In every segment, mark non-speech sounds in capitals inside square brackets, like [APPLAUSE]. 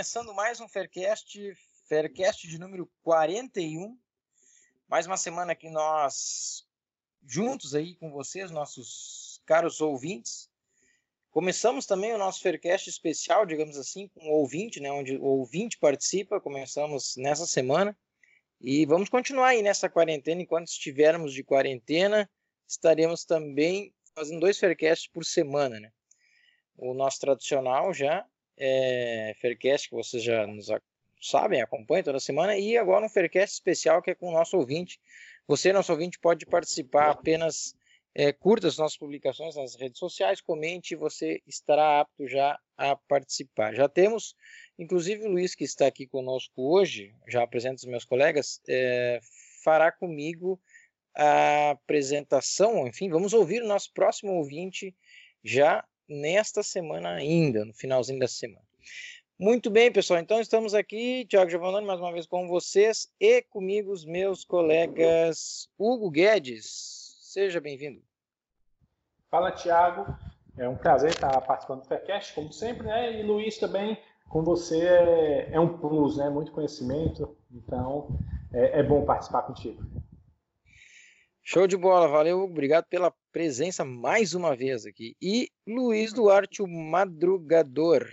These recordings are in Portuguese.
começando mais um Faircast, Faircast de número 41. Mais uma semana que nós, juntos aí com vocês, nossos caros ouvintes, começamos também o nosso Faircast especial, digamos assim, com o ouvinte, né, onde o ouvinte participa. Começamos nessa semana e vamos continuar aí nessa quarentena. Enquanto estivermos de quarentena, estaremos também fazendo dois Faircasts por semana, né? O nosso tradicional já é, Faircast, que vocês já nos sabem, acompanham toda semana, e agora um Faircast especial que é com o nosso ouvinte. Você, nosso ouvinte, pode participar apenas é, curta as nossas publicações nas redes sociais, comente e você estará apto já a participar. Já temos, inclusive, o Luiz, que está aqui conosco hoje, já apresento os meus colegas, é, fará comigo a apresentação, enfim, vamos ouvir o nosso próximo ouvinte já nesta semana ainda, no finalzinho da semana. Muito bem, pessoal. Então estamos aqui, Tiago Giovannoni, mais uma vez com vocês e comigo os meus colegas Hugo Guedes. Seja bem-vindo. Fala, Tiago. É um prazer estar participando do Faircast, como sempre, né? E Luiz também, com você é, é um plus, né? Muito conhecimento. Então, é, é bom participar contigo. Show de bola, valeu, obrigado pela presença mais uma vez aqui. E Luiz Duarte, o madrugador.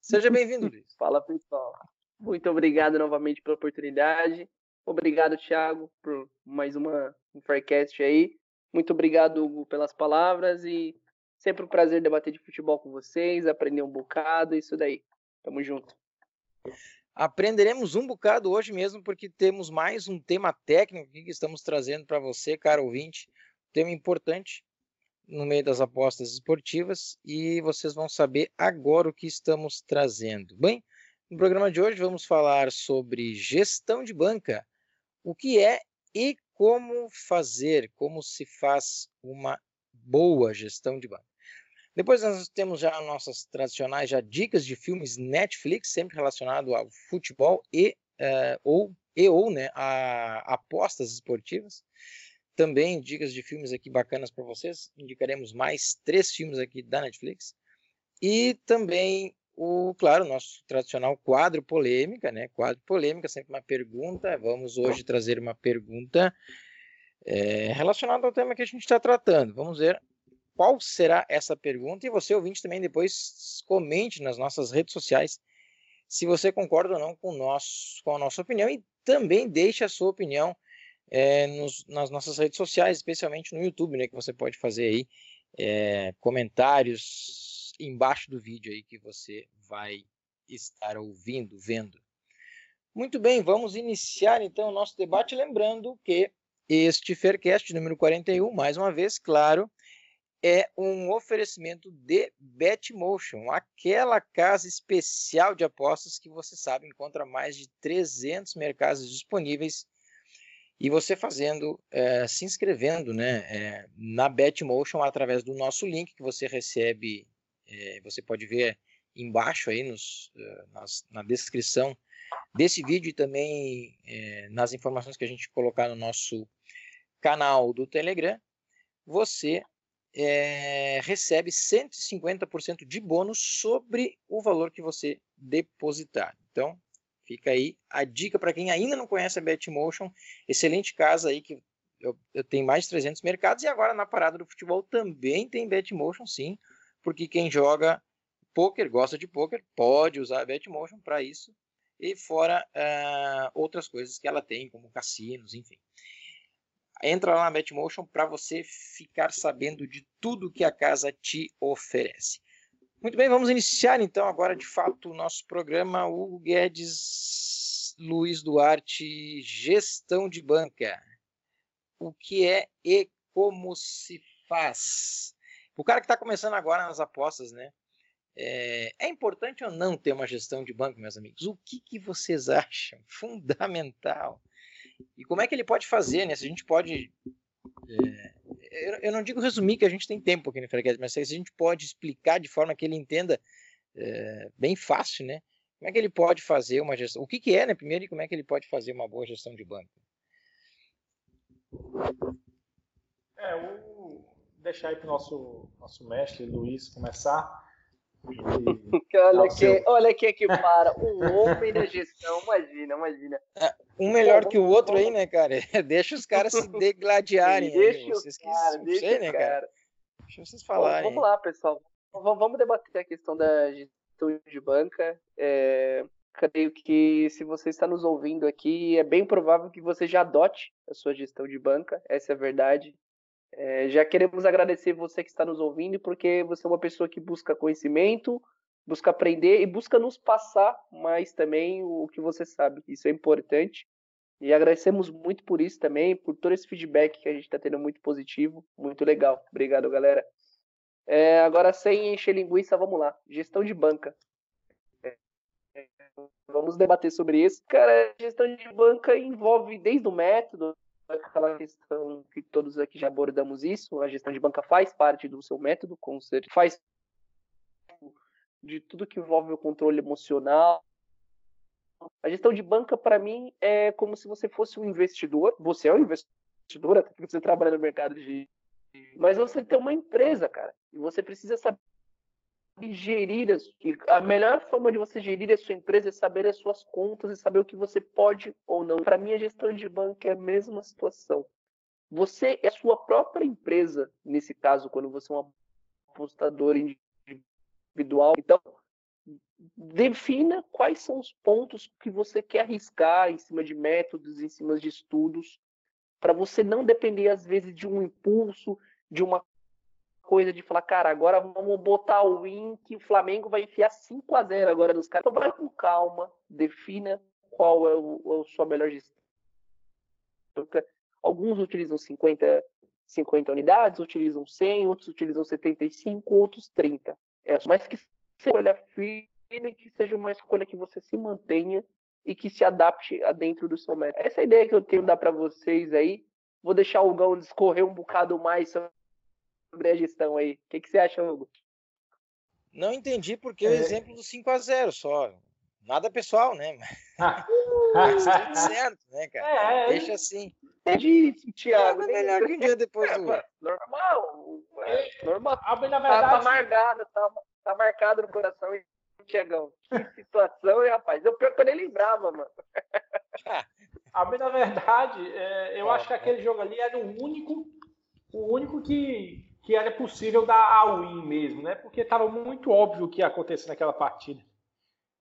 Seja bem-vindo, Luiz. [LAUGHS] Fala, pessoal. Muito obrigado novamente pela oportunidade. Obrigado, Thiago, por mais uma um Faircast aí. Muito obrigado, Hugo, pelas palavras e sempre um prazer debater de futebol com vocês, aprender um bocado, isso daí. Tamo junto. Aprenderemos um bocado hoje mesmo, porque temos mais um tema técnico que estamos trazendo para você, caro ouvinte. Tema importante no meio das apostas esportivas e vocês vão saber agora o que estamos trazendo. Bem, no programa de hoje vamos falar sobre gestão de banca, o que é e como fazer, como se faz uma boa gestão de banca. Depois nós temos já nossas tradicionais já dicas de filmes Netflix, sempre relacionado ao futebol e uh, ou e ou né, a apostas esportivas. Também dicas de filmes aqui bacanas para vocês. Indicaremos mais três filmes aqui da Netflix. E também o, claro, nosso tradicional quadro polêmica, né? Quadro polêmica, sempre uma pergunta. Vamos hoje trazer uma pergunta é, relacionada ao tema que a gente está tratando. Vamos ver qual será essa pergunta e você, ouvinte, também depois comente nas nossas redes sociais se você concorda ou não com, nós, com a nossa opinião e também deixe a sua opinião é, nos, nas nossas redes sociais, especialmente no YouTube, né, que você pode fazer aí é, comentários embaixo do vídeo aí que você vai estar ouvindo, vendo. Muito bem, vamos iniciar então o nosso debate, lembrando que este Faircast número 41, mais uma vez, claro, é um oferecimento de Betmotion, aquela casa especial de apostas que você sabe encontra mais de 300 mercados disponíveis e você fazendo, é, se inscrevendo né, é, na Betmotion através do nosso link que você recebe, é, você pode ver embaixo aí nos, nas, na descrição desse vídeo e também nas informações que a gente colocar no nosso canal do Telegram, você é, recebe 150% de bônus sobre o valor que você depositar. Então, fica aí a dica para quem ainda não conhece a Betmotion. Excelente casa aí que eu, eu, tenho mais de 300 mercados e agora na parada do futebol também tem Betmotion, sim, porque quem joga poker, gosta de poker, pode usar a Betmotion para isso e fora uh, outras coisas que ela tem, como cassinos, enfim entra lá na Betmotion para você ficar sabendo de tudo que a casa te oferece. Muito bem, vamos iniciar então agora de fato o nosso programa Hugo Guedes, Luiz Duarte, gestão de banca. O que é e como se faz? O cara que está começando agora nas apostas, né? É, é, importante ou não ter uma gestão de banco, meus amigos? O que, que vocês [LAUGHS] acham? Fundamental. E como é que ele pode fazer, né? Se a gente pode. É, eu, não digo resumir que a gente tem tempo aqui no Freguês, mas se a gente pode explicar de forma que ele entenda é, bem fácil, né? Como é que ele pode fazer uma gestão? O que, que é, né? Primeiro, e como é que ele pode fazer uma boa gestão de banco? É, vou deixar aí para o nosso, nosso mestre Luiz começar. [LAUGHS] olha, que, olha que que para. Um homem da gestão, imagina, imagina. É, um melhor que o outro aí, né, cara? [LAUGHS] deixa os caras se degladiarem. deixa os caras, deixa sei, né, cara? Deixa vocês falarem. Vamos lá, pessoal. Vamos debater a questão da gestão de banca. É, creio que se você está nos ouvindo aqui, é bem provável que você já adote a sua gestão de banca, essa é a verdade. É, já queremos agradecer você que está nos ouvindo, porque você é uma pessoa que busca conhecimento, busca aprender e busca nos passar mais também o que você sabe. Isso é importante. E agradecemos muito por isso também, por todo esse feedback que a gente está tendo muito positivo, muito legal. Obrigado, galera. É, agora, sem encher linguiça, vamos lá. Gestão de banca. Vamos debater sobre isso. Cara, gestão de banca envolve desde o método, aquela questão que todos aqui já abordamos isso, a gestão de banca faz parte do seu método, com certeza, faz de tudo que envolve o controle emocional. A gestão de banca, para mim, é como se você fosse um investidor. Você é um investidor, até porque você trabalha no mercado de. Mas você tem uma empresa, cara. E você precisa saber gerir a, a melhor forma de você gerir a sua empresa é saber as suas contas e saber o que você pode ou não. Para mim, a gestão de banco é a mesma situação. Você é a sua própria empresa, nesse caso, quando você é um apostador individual. Então, defina quais são os pontos que você quer arriscar em cima de métodos, em cima de estudos, para você não depender, às vezes, de um impulso, de uma coisa de falar, cara, agora vamos botar o win que o Flamengo vai enfiar 5 a 0 agora nos caras. Então vai com calma, defina qual é o, a sua melhor gestão. Alguns utilizam 50, 50 unidades, utilizam 100, outros utilizam 75, outros 30. É, mas que escolha firme, que seja uma escolha que você se mantenha e que se adapte a dentro do seu método. Essa é a ideia que eu tenho dar para vocês aí. Vou deixar o Gão discorrer um bocado mais sobre a gestão aí. O que, que você acha, Hugo? Não entendi porque é... o exemplo do 5 a 0 só. Nada pessoal, né? [LAUGHS] Ah. Mas tudo certo, né, cara? É, é. Deixa assim. Entendi isso, Thiago. É melhor que um dia depois do. [LAUGHS] Normal. É, normal. Ah, na verdade... Tá, tá marcado, tá, tá marcado no coração, Tiagão. Que situação, hein, rapaz? Eu pior que eu nem lembrava, mano. [LAUGHS] Ah, na verdade, é, eu acho que aquele jogo ali era o único, o único que, que era possível dar a win mesmo, né? Porque estava muito óbvio o que ia acontecer naquela partida.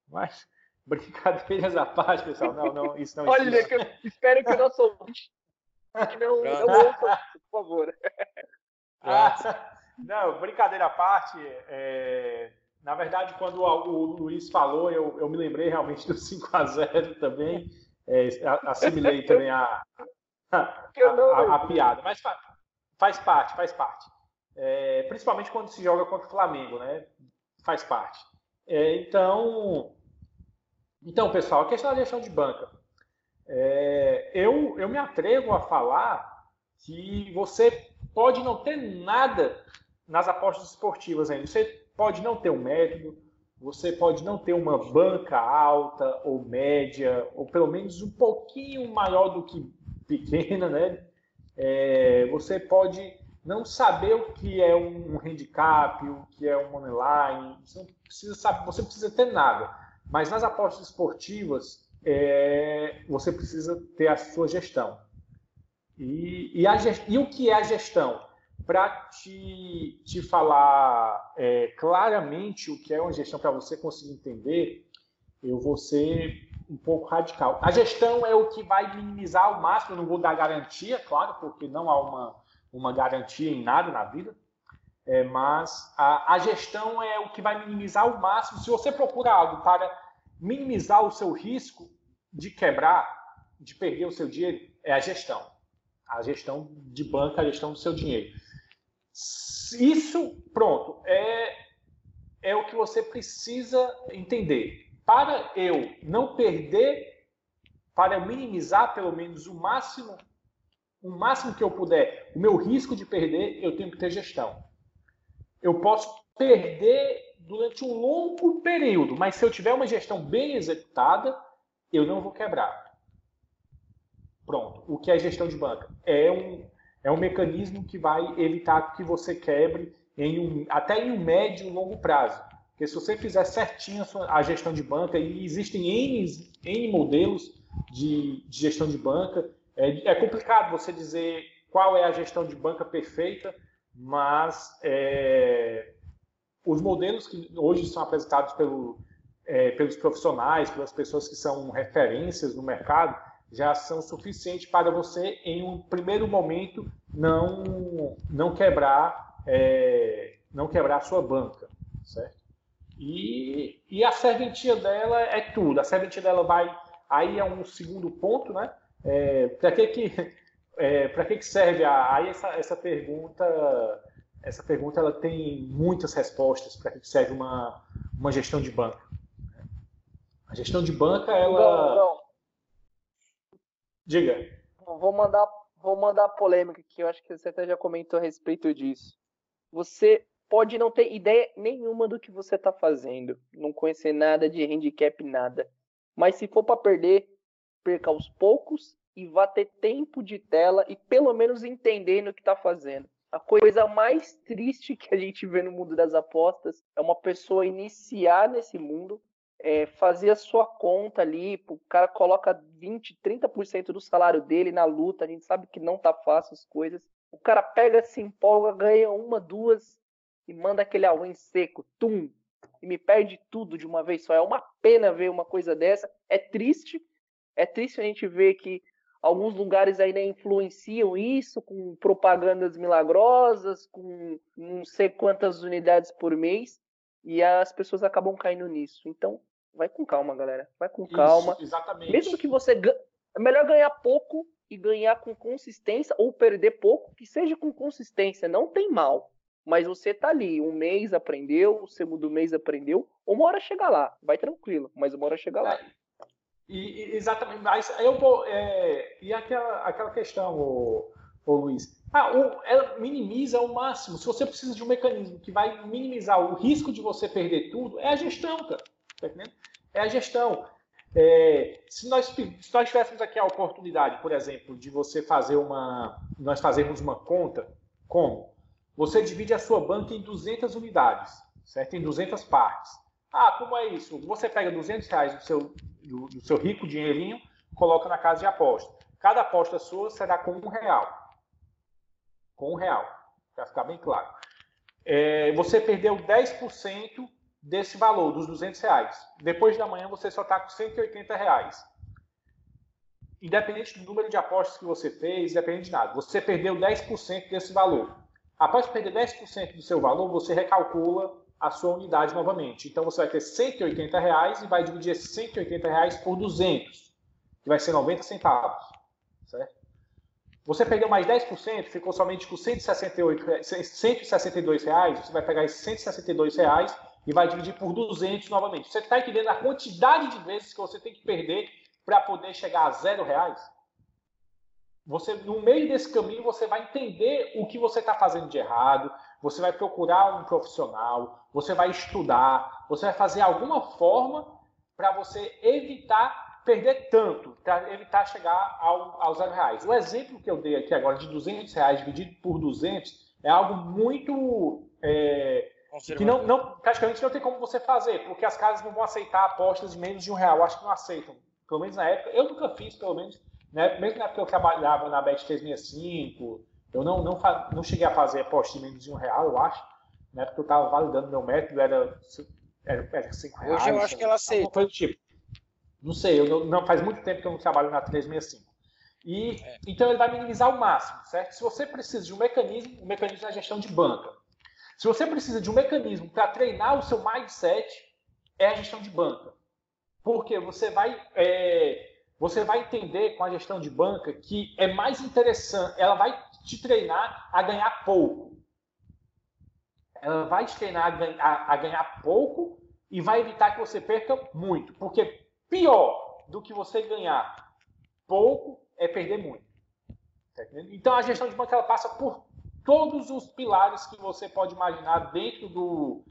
Mas, [LAUGHS] brincadeiras à parte, pessoal, não, não, isso não Olha, existe. Olha, espero que o nosso ouvinte não, não ouça, por favor. [LAUGHS] Ah, não, brincadeira à parte, é, na verdade, quando o, Luiz falou, eu, eu, me lembrei realmente do 5x0 também, é, assimilei também a, a, a, a piada, mas faz parte, faz parte é, principalmente quando se joga contra o Flamengo, né? Faz parte. É, então, então, pessoal, a questão da gestão de banca. É, eu, eu me atrevo a falar que você pode não ter nada nas apostas esportivas ainda. Você pode não ter um método, você pode não ter uma banca alta ou média, ou pelo menos um pouquinho maior do que pequena, né? É, você pode não saber o que é um handicap, o que é um moneyline, você precisa saber, você precisa ter nada. Mas nas apostas esportivas, é, você precisa ter a sua gestão. E, e, a, e o que é a gestão? Para te, te falar é, claramente o que é uma gestão, para você conseguir entender, eu vou ser um pouco radical. A gestão é o que vai minimizar ao máximo, eu não vou dar garantia, claro, porque não há uma, uma garantia em nada na vida, é, mas a, a, gestão é o que vai minimizar ao máximo. Se você procura algo para minimizar o seu risco de quebrar, de perder o seu dinheiro, é a gestão. A gestão de banca, a gestão do seu dinheiro. Isso, pronto, é, é o que você precisa entender. Para eu não perder, para eu minimizar pelo menos o máximo o máximo que eu puder, o meu risco de perder, eu tenho que ter gestão. Eu posso perder durante um longo período, mas se eu tiver uma gestão bem executada, eu não vou quebrar. Pronto. O que é gestão de banca? É um, é um mecanismo que vai evitar que você quebre em um, até em um médio e longo prazo. Porque se você fizer certinho a gestão de banca, e existem N, N modelos de, de gestão de banca, é, é, complicado você dizer qual é a gestão de banca perfeita, mas é, os modelos que hoje são apresentados pelo, é, pelos profissionais, pelas pessoas que são referências no mercado, já são suficientes para você, em um primeiro momento, não, não quebrar é, não quebrar a sua banca, certo? E, e a serventia dela é tudo. A serventia dela vai. Aí é um segundo ponto, né? É, para que que é, para que que serve a, aí essa, essa pergunta? Essa pergunta ela tem muitas respostas. Para que, que serve uma, uma gestão de banca? A gestão de banca ela. Não, não. Diga. Vou mandar vou mandar polêmica que eu acho que você até já comentou a respeito disso. Você pode não ter ideia nenhuma do que você está fazendo, não conhecer nada de handicap, nada. Mas se for para perder, perca aos poucos e vá ter tempo de tela e pelo menos entendendo o que está fazendo. A coisa mais triste que a gente vê no mundo das apostas é uma pessoa iniciar nesse mundo, é, fazer a sua conta ali, o cara coloca 20, 30% do salário dele na luta, a gente sabe que não tá fácil as coisas. O cara pega, se empolga, ganha uma, duas, e manda aquele all seco, tum, e me perde tudo de uma vez só. É uma pena ver uma coisa dessa. É triste, é triste a gente ver que alguns lugares ainda influenciam isso com propagandas milagrosas, com não sei quantas unidades por mês, e as pessoas acabam caindo nisso. Então, vai com calma, galera. Vai com calma. Isso, exatamente. Mesmo que você é melhor ganhar pouco e ganhar com consistência ou perder pouco, que seja com consistência, não tem mal. Mas você tá ali, um mês aprendeu, o segundo mês aprendeu, uma hora chega lá, vai tranquilo, mas uma hora chega lá. É, e, exatamente, mas eu vou. É, e aquela, aquela questão, ô, ô Luiz. Ah, o, ela minimiza ao máximo. Se você precisa de um mecanismo que vai minimizar o risco de você perder tudo, é a gestão, cara. Tá entendendo? É a gestão. É, se, nós, se nós tivéssemos aqui a oportunidade, por exemplo, de você fazer uma. Nós fazermos uma conta, como? Você divide a sua banca em 200 unidades, certo? Em 200 partes. Ah, como é isso? Você pega 200 reais do seu, do, do seu rico dinheirinho, coloca na casa de aposta. Cada aposta sua será com um real. Com um real, para ficar bem claro. É, você perdeu 10% desse valor, dos 200 reais. Depois da manhã você só está com 180 reais. Independente do número de apostas que você fez, independente de nada. Você perdeu 10% desse valor. Após perder 10% do seu valor, você recalcula a sua unidade novamente. Então você vai ter 180 reais e vai dividir esses 180 reais por 200, que vai ser 90 centavos. Certo? Você perdeu mais 10%, ficou somente com 168, 162 reais, você vai pegar esses 162 reais e vai dividir por 200 novamente. Você está entendendo a quantidade de vezes que você tem que perder para poder chegar a zero reais? Você, no meio desse caminho, você vai entender o que você está fazendo de errado, você vai procurar um profissional, você vai estudar, você vai fazer alguma forma para você evitar perder tanto, para evitar chegar ao, aos zero reais. O exemplo que eu dei aqui agora de 200 reais dividido por 200 é algo muito... É, que não, não, praticamente não tem como você fazer, porque as casas não vão aceitar apostas de menos de um real. Acho que não aceitam. Pelo menos na época, eu nunca fiz, pelo menos né? Mesmo na época que eu trabalhava na Bet 365, eu não, não, não cheguei a fazer aposta de menos de um real, eu acho. Na época eu estava validando meu método, era, era, era cinco reais. Hoje eu acho que ela aceita. Coisa do tipo. Não sei, eu não, não, faz muito tempo que eu não trabalho na 365. E, é. Então ele vai minimizar o máximo, certo? Se você precisa de um mecanismo, o um mecanismo é a gestão de banca. Se você precisa de um mecanismo para treinar o seu mindset, é a gestão de banca. Porque você vai é, você vai entender com a gestão de banca que é mais interessante, ela vai te treinar a ganhar pouco. Ela vai te treinar a ganhar, pouco e vai evitar que você perca muito. Porque pior do que você ganhar pouco é perder muito. Tá então a gestão de banca ela passa por todos os pilares que você pode imaginar dentro do.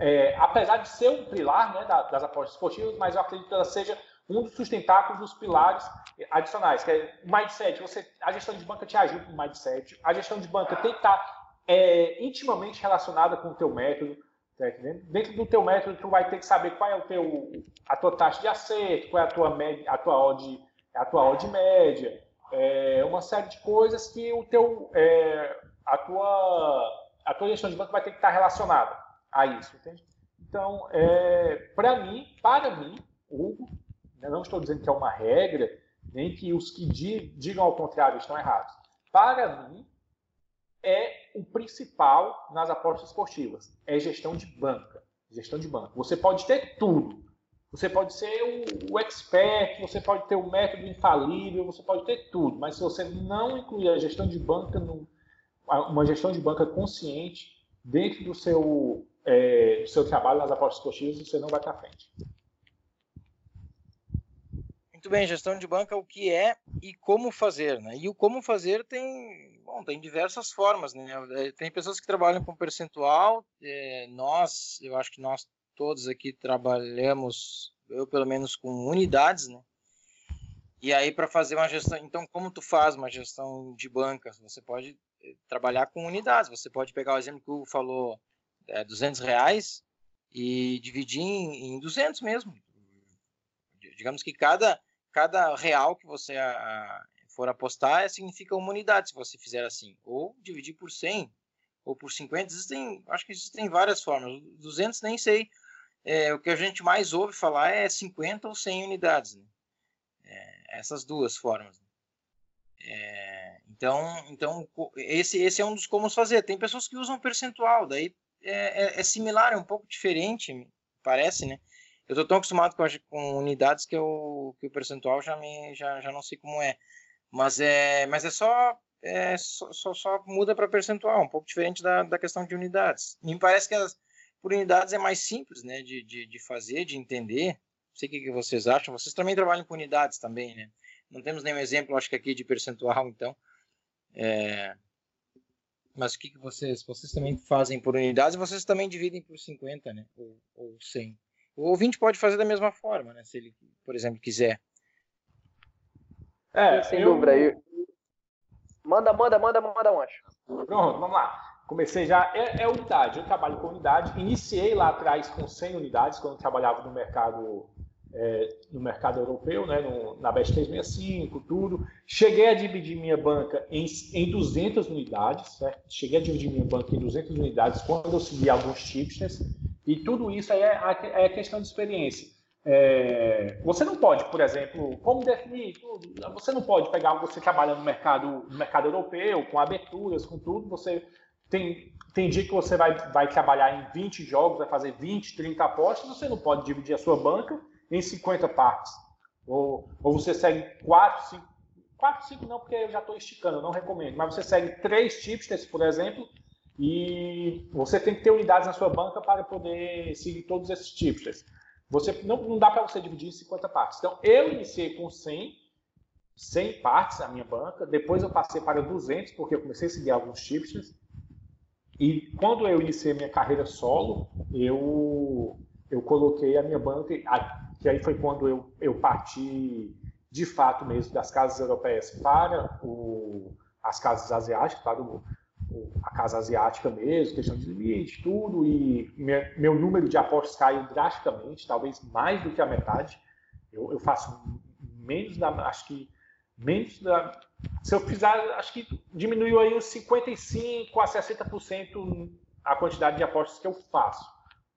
É, apesar de ser um pilar né, das apostas esportivas, mas eu acredito que ela seja um dos sustentáculos dos pilares adicionais, que é o mindset. Você, a gestão de banca te ajuda no mindset. A gestão de banca tem que estar é, intimamente relacionada com o teu método. Tá Dentro do teu método, tu vai ter que saber qual é o teu, a tua taxa de acerto, qual é a tua, média, a tua, odd, a tua odd média, é, uma série de coisas que o teu, é, a, tua, a tua gestão de banco vai ter que estar relacionada a isso, entende? Então, é, para mim, para mim, Hugo, não estou dizendo que é uma regra, nem que os que digam ao contrário estão errados. Para mim, é o principal nas apostas esportivas. É gestão de banca. Gestão de banca. Você pode ter tudo. Você pode ser o, o expert, você pode ter o método infalível, você pode ter tudo. Mas se você não incluir a gestão de banca, no, uma gestão de banca consciente dentro do seu, é, do seu trabalho nas apostas esportivas, você não vai para frente. Muito bem, gestão de banca, o que é e como fazer, né? E o como fazer tem, bom, tem diversas formas, né? É, tem pessoas que trabalham com percentual, é, nós, eu acho que nós todos aqui trabalhamos, eu pelo menos com unidades, né? E aí para fazer uma gestão, então como tu faz uma gestão de banca? Você pode é, trabalhar com unidades, você pode pegar o exemplo que o falou, é, 200 reais e dividir em, em 200 mesmo. Digamos que cada cada real que você a, a, for apostar significa uma unidade, se você fizer assim. Ou dividir por 100, ou por 50. Existem, acho que existem várias formas. 200 nem sei. É, o que a gente mais ouve falar é 50 ou 100 unidades. Né? É, essas duas formas. Né? É, então, então esse, esse é um dos como fazer. Tem pessoas que usam percentual, daí é, é, é similar, é um pouco diferente, parece, né? Eu tô tão acostumado com, com unidades que, eu, que o percentual já, me, já, já não sei como é. Mas é, mas é só, é, só, só, só muda para percentual, um pouco diferente da, da questão de unidades. Me parece que as, por unidades é mais simples né, de, de, de fazer, de entender. Não sei o que, que vocês acham. Vocês também trabalham com unidades também, né? Não temos nenhum exemplo, acho que aqui, de percentual, então. É... Mas o que, que vocês... Vocês também fazem por unidades vocês também dividem por 50, né? Ou, ou 100. O ouvinte pode fazer da mesma forma, né? Se ele, por exemplo, quiser. É, sem eu... dúvida. Eu... Manda, manda, manda, manda um acho. Pronto, vamos lá. Comecei já. É, é, unidade. Eu trabalho com unidade. Iniciei lá atrás com 100 unidades, quando trabalhava no mercado, é, no mercado europeu, né, no, na BES 365, tudo. Cheguei a dividir minha banca em, em 200 unidades. Certo? Cheguei a dividir minha banca em 200 unidades quando eu segui alguns tipsters. E tudo isso é a, é questão de experiência. É, você não pode, por exemplo, como definir tudo? Você não pode pegar, você trabalha no mercado, no mercado europeu, com aberturas, com tudo, você tem, tem dia que você vai, vai trabalhar em 20 jogos, vai fazer 20, 30 apostas, você não pode dividir a sua banca em 50 partes. Ou, ou você segue 4, 5, 4, 5 não, porque eu já estou esticando, eu não recomendo, mas você segue 3 tipsters, por exemplo, e você tem que ter unidades na sua banca para poder seguir todos esses tipos. Você, não, não dá para você dividir em 50 partes. Então, eu iniciei com 100, 100 partes na minha banca, depois eu passei para 200, porque eu comecei a seguir alguns tipos. E quando eu iniciei minha carreira solo, eu, eu coloquei a minha banca, que aí foi quando eu, eu parti de fato mesmo das casas europeias para o, as casas asiáticas, para o, a casa asiática mesmo, questão de limite, tudo, e meu número de apostas caiu drasticamente, talvez mais do que a metade. Eu, eu faço menos da, acho que menos da, se eu fizer, acho que diminuiu aí uns 55 a 60% a quantidade de apostas que eu faço,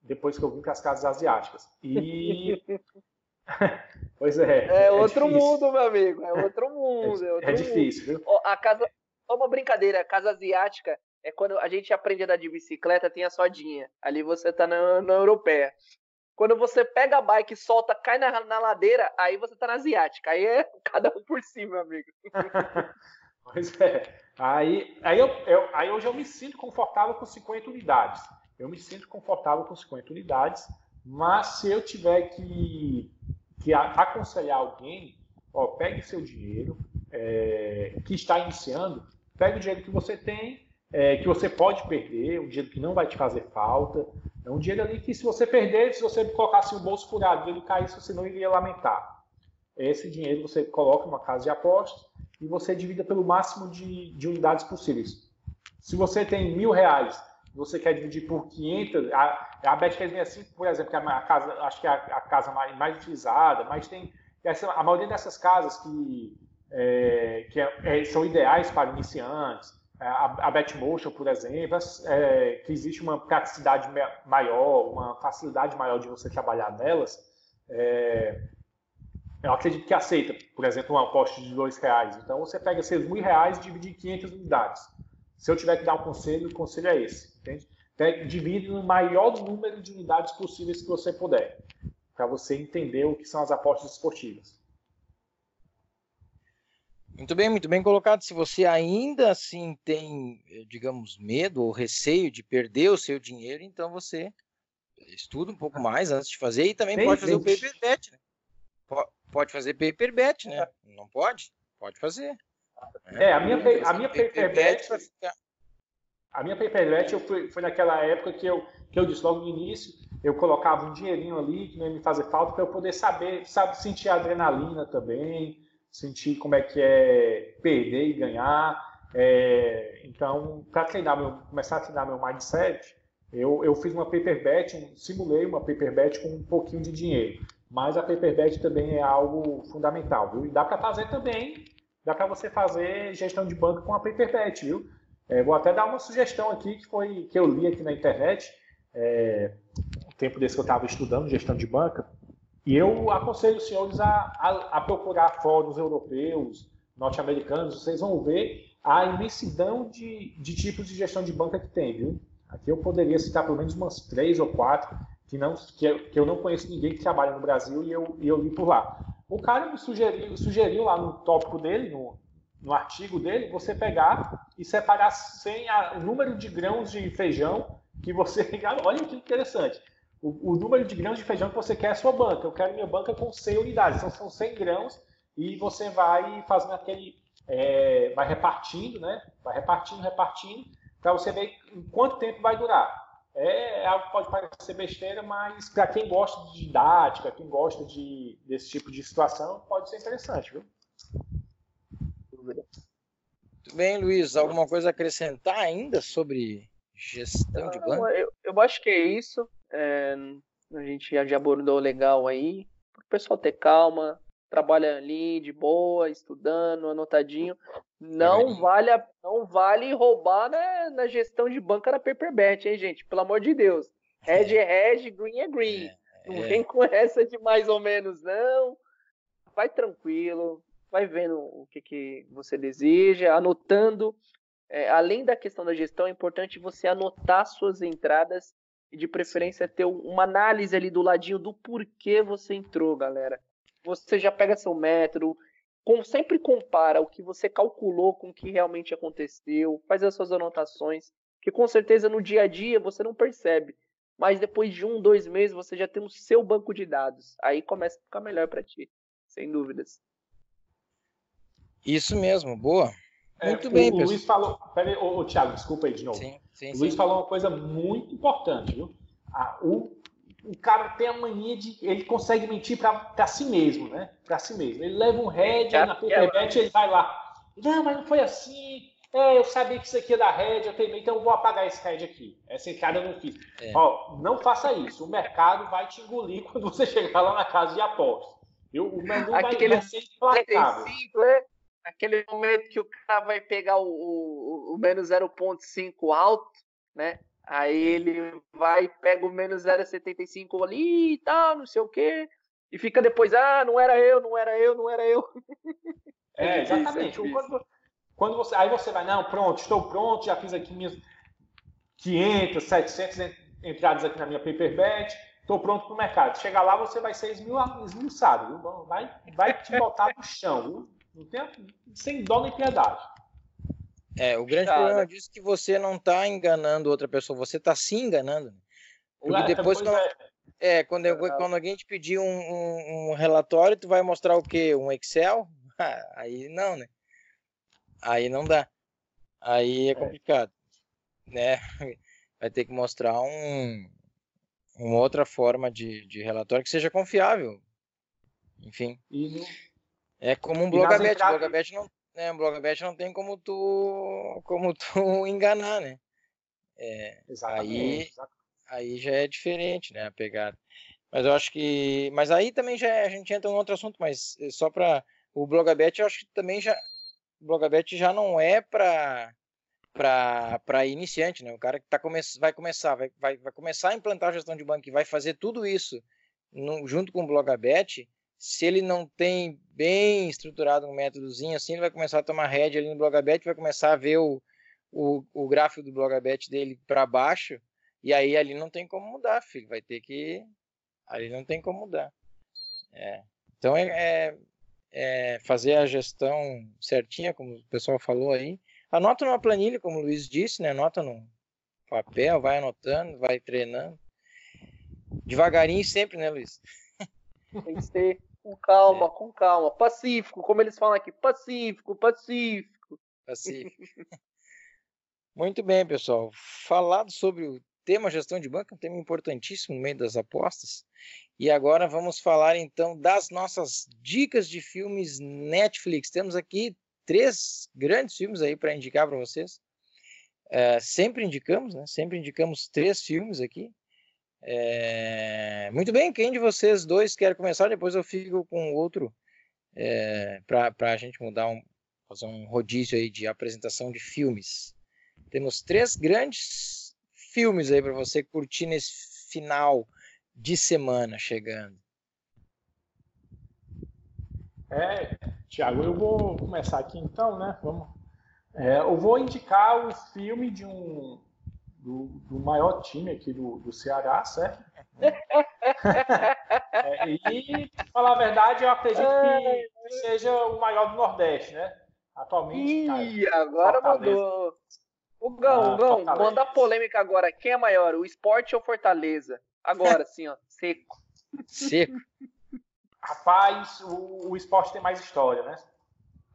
depois que eu vim para as casas asiáticas. E [LAUGHS] [LAUGHS] pois é. É, é outro mundo, meu amigo. É outro mundo. É, é, outro é difícil, mundo. viu? A casa, uma brincadeira, casa asiática é quando a gente aprende a andar de bicicleta, tem a sodinha. Ali você tá na, na europeia. Quando você pega a bike, solta, cai na, na ladeira, aí você tá na asiática. Aí é [LAUGHS] cada um por si, meu amigo. pois é. Aí, aí, eu, eu, aí hoje eu me sinto confortável com 50 unidades. Eu me sinto confortável com 50 unidades, mas se eu tiver que, que aconselhar alguém, ó, pegue seu dinheiro é, que está iniciando, Pega o dinheiro que você tem, é, que você pode perder, um dinheiro que não vai te fazer falta. É um dinheiro ali que, se você perder, se você colocasse o bolso furado ele caísse, você não iria lamentar. Esse dinheiro você coloca numa casa de apostas e você divida pelo máximo de, de unidades possíveis. Se você tem mil reais, você quer dividir por 500, a, a Bet quer dizer assim, por exemplo, que a, casa, acho que é a, a casa mais, mais, utilizada, mas tem essa, a maioria dessas casas que, é, que é, é são ideais para iniciantes, é, a, a Betmotion, por exemplo, é, que existe uma praticidade maior, uma facilidade maior de você trabalhar nelas, é, eu acredito que aceita, por exemplo, uma aposta de dois reais. Então você pega seus mil reais e divide em 500 unidades. Se eu tiver que dar um conselho, o conselho é esse. Entende? Divide no maior número de unidades possíveis que você puder, para você entender o que são as apostas esportivas. Muito bem, muito bem colocado. Se você ainda assim tem, digamos, medo ou receio de perder o seu dinheiro, então você estuda um pouco mais antes de fazer e também pode fazer o paper bet. Né? Pode fazer paper bet, né? Não pode? Pode fazer. É, a minha, a minha paper bet, a minha paper bet eu fui, foi naquela época que eu, que eu disse logo no início, eu colocava um dinheirinho ali que não ia me fazer falta para eu poder saber, sabe, sentir a adrenalina também, sentir como é que é perder e ganhar. É, então, para treinar meu, começar a treinar meu mindset, eu, eu fiz uma paper bet, um, simulei uma paper bet com um pouquinho de dinheiro. Mas a paper bet também é algo fundamental, viu? E dá para fazer também, dá para você fazer gestão de banco com a paper bet, viu? É, vou até dar uma sugestão aqui que foi que eu li aqui na internet, é, um tempo desse que eu estava estudando gestão de banca, e eu aconselho os senhores a, a, a procurar fóruns europeus, norte-americanos, vocês vão ver a imensidão de, de tipos de gestão de banca que tem, viu? Aqui eu poderia citar pelo menos umas três ou quatro que, não, que, eu, que eu não conheço ninguém que trabalha no Brasil e eu, e eu li por lá. O cara me sugeriu, sugeriu lá no tópico dele, no, no artigo dele, você pegar e separar sem o número de grãos de feijão que você. [LAUGHS] Olha que interessante o, o, número de grãos de feijão que você quer é a sua banca. Eu quero minha banca com 100 unidades. Então são 100 grãos e você vai fazendo aquele. É, vai repartindo, né? Vai repartindo, repartindo, para você ver em quanto tempo vai durar. É, algo pode parecer besteira, mas para quem gosta de didática, quem gosta de, desse tipo de situação, pode ser interessante, viu? Muito bem, Luiz. Alguma coisa a acrescentar ainda sobre gestão de banco? Eu, eu acho que é isso. É, a gente já abordou legal aí. O pessoal ter calma, trabalha ali de boa, estudando, anotadinho. Não vale, a, não vale roubar na, na gestão de banca da Paperbet, hein, gente? Pelo amor de Deus. Red é red, green é green. É, não é. vem com [LAUGHS] essa de mais ou menos, não. Vai tranquilo, vai vendo o que, que você deseja, anotando. É, além da questão da gestão, é importante você anotar suas entradas e de preferência ter uma análise ali do ladinho do porquê você entrou, galera. Você já pega seu método, com, sempre compara o que você calculou com o que realmente aconteceu, faz as suas anotações, que com certeza no dia a dia você não percebe, mas depois de um, dois meses você já tem o seu banco de dados. Aí começa a ficar melhor para ti, sem dúvidas. Isso mesmo, boa. É, muito bem, o pessoal. Luiz falou. Peraí, ô, ô, Thiago, desculpa aí de novo. Sim, sim, o Luiz sim. falou uma coisa muito importante, viu? Ah, o, o cara tem a mania de. Ele consegue mentir para si mesmo, né? Para si mesmo. Ele leva um head é, na é, ele vai lá. Não, mas não foi assim. É, eu sabia que isso aqui é da Red, eu teimei, então eu vou apagar esse Red aqui. Essa entrada eu não fiz. É. Ó, não faça isso. O mercado vai te engolir [LAUGHS] quando você chegar lá na casa de apostas. O menu vai, vai ser implacável. É? Aquele momento que o cara vai pegar o, o, o menos 0.5 alto, né? Aí ele vai, pega o menos 0,75 ali e tal, não sei o quê. E fica depois, ah, não era eu, não era eu, não era eu. É, exatamente. É quando, quando você, aí você vai, não, pronto, estou pronto, já fiz aqui minhas 500, 700 entradas aqui na minha paperbet, estou pronto para o mercado. Chegar lá, você vai ser esmiuçado, viu? Vai, vai te botar no chão, viu? Não tem, sem dó nem piedade. É, o grande Cara. problema disso é que você não está enganando outra pessoa, você está se enganando. Porque é, depois, quando, é. é, quando, eu, quando alguém te pedir um, um, um, relatório, tu vai mostrar o quê? Um Excel? [LAUGHS] aí não, né? Aí não dá. Aí é, é complicado. Né? [LAUGHS] Vai ter que mostrar um, uma outra forma de, de relatório que seja confiável. Enfim. E é como um blogabet. Entradas... Blogabet não, né, um blogabet não tem como tu, como tu [LAUGHS] enganar, né? É, aí, aí já é diferente, né, a pegada. Mas eu acho que, mas aí também já é, a gente entra em outro assunto, mas eh, só para o Blogabet, eu acho que também já o Blogabet já não é para para iniciante, né? O cara que tá come vai começar, vai, vai, vai começar a implantar a gestão de banco e vai fazer tudo isso no, junto com o Blogabet, se ele não tem bem estruturado um métodozinho assim, ele vai começar a tomar head ali no Blogabet, vai começar a ver o, o, o gráfico do Blogabet dele para baixo, e aí ali não tem como mudar, filho. Vai ter que. Ali não tem como mudar. É. Então é, é, é, fazer a gestão certinha, como o pessoal falou aí. Anota numa planilha, como o Luiz disse, né? Anota no papel, vai anotando, vai treinando. Devagarinho sempre, né, Luiz? Tem que ser com calma, é. com calma. Pacífico, como eles falam aqui. Pacífico, pacífico. Pacífico. [LAUGHS] Muito bem, pessoal. Falado sobre o tema gestão de banco, um tema importantíssimo no meio das apostas. E agora vamos falar então das nossas dicas de filmes Netflix. Temos aqui três grandes filmes aí para indicar para vocês. É, sempre indicamos, né? Sempre indicamos três filmes aqui. É... Muito bem, quem de vocês dois quer começar? Depois eu fico com outro é... para a gente mudar um, fazer um rodízio aí de apresentação de filmes. Temos três grandes filmes aí para você curtir nesse final de semana chegando. É, Tiago, eu vou começar aqui então, né? Vamos. É, eu vou indicar o filme de um do, do maior time aqui do, do Ceará, certo? [LAUGHS] é, e, para falar a verdade, eu acredito que seja o maior do Nordeste, né? Atualmente. Ih, cara, agora mandou. O Gão, ah, Gão, manda polêmica agora. Quem é maior, o esporte ou Fortaleza? Agora, sim, ó, seco. Seco. [LAUGHS] Rapaz, o, o esporte tem mais história, né?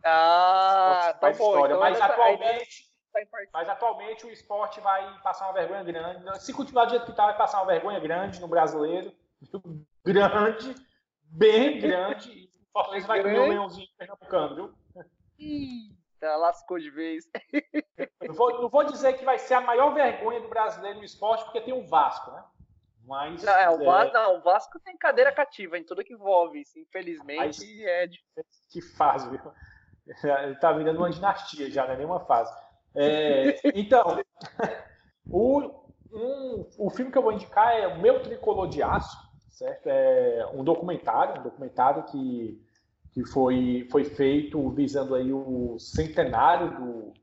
Ah, tá bom. História, então mas atualmente Tá Mas atualmente o esporte vai passar uma vergonha grande. Se continuar do jeito que está, vai passar uma vergonha grande no brasileiro. Grande, bem grande. E o Fortaleza vai comer o leãozinho pernambucano, viu? Eita, lascou de vez. [LAUGHS] Não vou, não vou dizer que vai ser a maior vergonha do brasileiro no esporte, porque tem o Vasco, né? Mas, não, é, o Vasco, é... não, o Vasco tem cadeira cativa em tudo que envolve isso. Infelizmente, Mas, é difícil. Que fase, viu? [LAUGHS] Ele tá virando uma dinastia já, não é nenhuma fase. É, então, [LAUGHS] o, um, o filme que eu vou indicar é O Meu Tricolor de Aço, certo? É um documentário, um documentário que, que foi, foi feito visando aí o centenário do,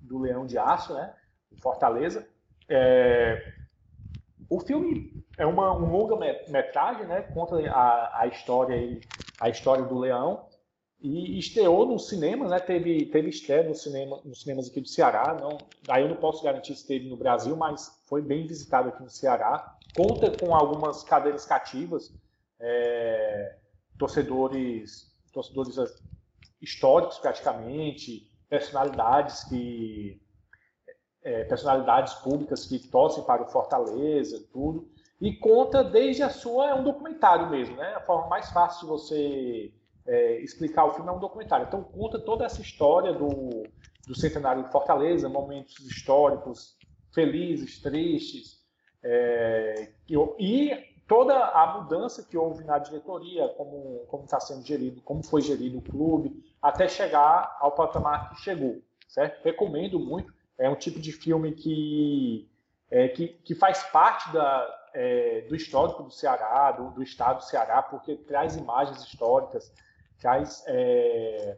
do Leão de Aço, né? Fortaleza. É, o filme é uma um longa metragem, né? Conta a, a história a história do leão e estreou no cinema, né? Teve, teve estreia no cinema, nos cinemas aqui do Ceará. Não, aí eu não posso garantir se teve no Brasil, mas foi bem visitado aqui no Ceará. Conta com algumas cadeiras cativas, é, torcedores, torcedores históricos praticamente, personalidades que é, personalidades públicas que torcem para o Fortaleza, tudo. E conta desde a sua é um documentário mesmo, né? A forma mais fácil de você é, explicar o filme é um documentário. Então conta toda essa história do, do centenário de Fortaleza, momentos históricos felizes, tristes, é, e toda a mudança que houve na diretoria, como como está sendo gerido, como foi gerido o clube, até chegar ao patamar que chegou, certo? Recomendo muito. É um tipo de filme que é, que, que faz parte da, é, do histórico do Ceará, do, do estado do Ceará, porque traz imagens históricas, traz é,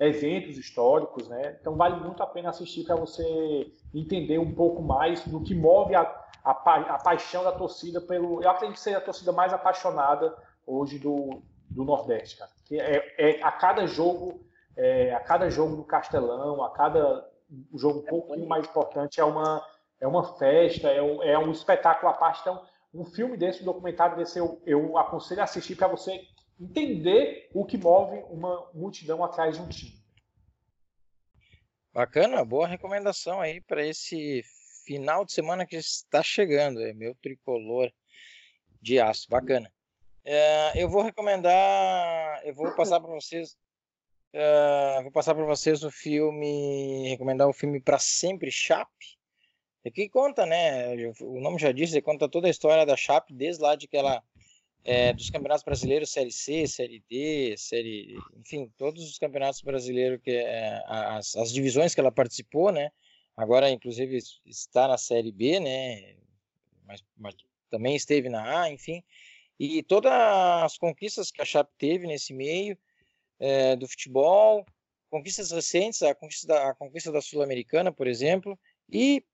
eventos históricos, né? Então vale muito a pena assistir para você entender um pouco mais do que move a, a, a, paixão da torcida pelo. Eu acredito que seja a torcida mais apaixonada hoje do, do Nordeste, cara. Que é, é a cada jogo, é, a cada jogo do Castelão, a cada jogo um pouquinho mais importante é uma é uma festa, é um, é um espetáculo à parte. Então, um filme desse, um documentário desse, eu, eu aconselho a assistir para você entender o que move uma multidão atrás de um time. Bacana, boa recomendação aí para esse final de semana que está chegando. É meu tricolor de aço, bacana. É, eu vou recomendar, eu vou passar para vocês, é, vou passar para vocês o filme, recomendar o filme para sempre Chape. E que conta, né? O nome já disse, conta toda a história da Chape desde lá de que ela é, dos campeonatos brasileiros, Série C, Série D, Série, enfim, todos os campeonatos brasileiros que é, as, as divisões que ela participou, né? Agora, inclusive, está na Série B, né? Mas, mas também esteve na A, enfim. E todas as conquistas que a Chape teve nesse meio é, do futebol, conquistas recentes, a conquista da, a conquista da Sul-Americana, por exemplo, e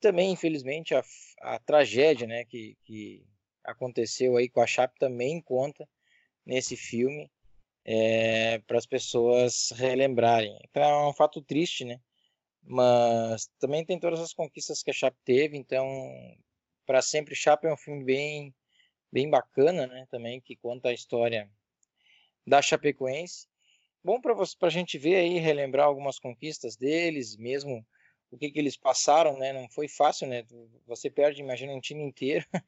também, infelizmente, a, a tragédia né, que, que aconteceu aí com a Chape também conta nesse filme é, para as pessoas relembrarem. Então, é um fato triste, né? Mas também tem todas as conquistas que a Chape teve, então para sempre Chape é um filme bem bem bacana, né? Também que conta a história da Chapecoense. Bom para a gente ver aí, relembrar algumas conquistas deles, mesmo o que, que eles passaram, né? Não foi fácil, né? Você perde, imagina, um time inteiro [LAUGHS]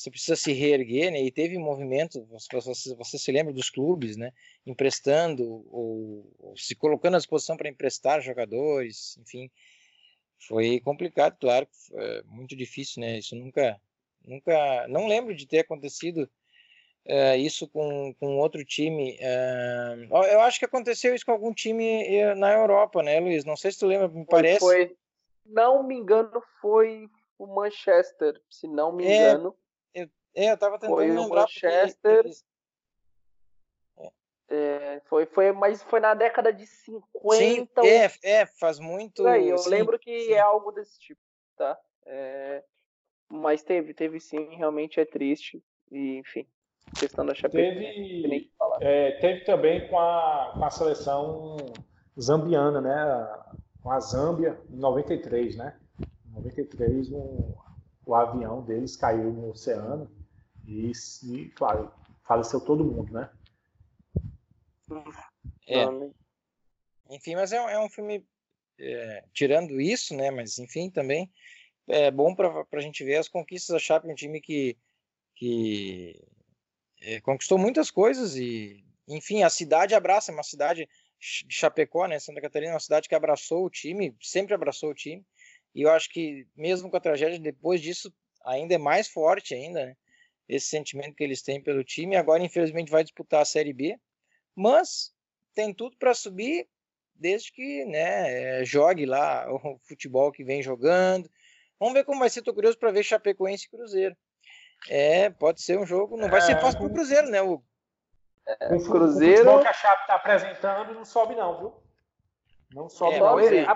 você precisa se reerguer, né? E teve movimento, você, você, se lembra dos clubes, né? Emprestando ou, ou se colocando à disposição para emprestar jogadores, enfim, foi complicado, claro, é muito difícil, né? Isso nunca, nunca, não lembro de ter acontecido é, isso com, com outro time. É, eu acho que aconteceu isso com algum time é, na Europa, né, Luiz? Não sei se tu lembra, me parece. Foi, não me engano, foi o Manchester, se não me é, engano. É, eu tava tentando foi lembrar. O Manchester. Porque... É, foi, foi, mas foi na década de 50. Sim, é, é, faz muito. Aí, eu sim, lembro que sim. é algo desse tipo, tá? É, mas teve, teve sim, realmente é triste. E, enfim, questão da Chapecoense. Teve, é, teve também com a, com a seleção zambiana, né? Com a Zâmbia, em 93, né? Em 93, um, o avião deles caiu no oceano e, e claro, faleceu todo mundo, né? É. Enfim, mas é, é um filme é, tirando isso, né? Mas enfim, também é bom para a gente ver as conquistas da Chape, um time que, que é, conquistou muitas coisas e, enfim, a cidade abraça, é uma cidade de Chapecó, né? Santa Catarina, é uma cidade que abraçou o time, sempre abraçou o time. E eu acho que mesmo com a tragédia, depois disso, ainda é mais forte ainda, né? Esse sentimento que eles têm pelo time. Agora, infelizmente, vai disputar a Série B, mas tem tudo para subir desde que né, jogue lá o futebol que vem jogando. Vamos ver como vai ser. Estou curioso para ver Chapecoense e Cruzeiro. É, pode ser um jogo. Não vai ser é. fácil para o Cruzeiro, né, Hugo? É, o Cruzeiro. O futebol que a Chape está apresentando não sobe, não, viu? Não sobe, é, não. Esse,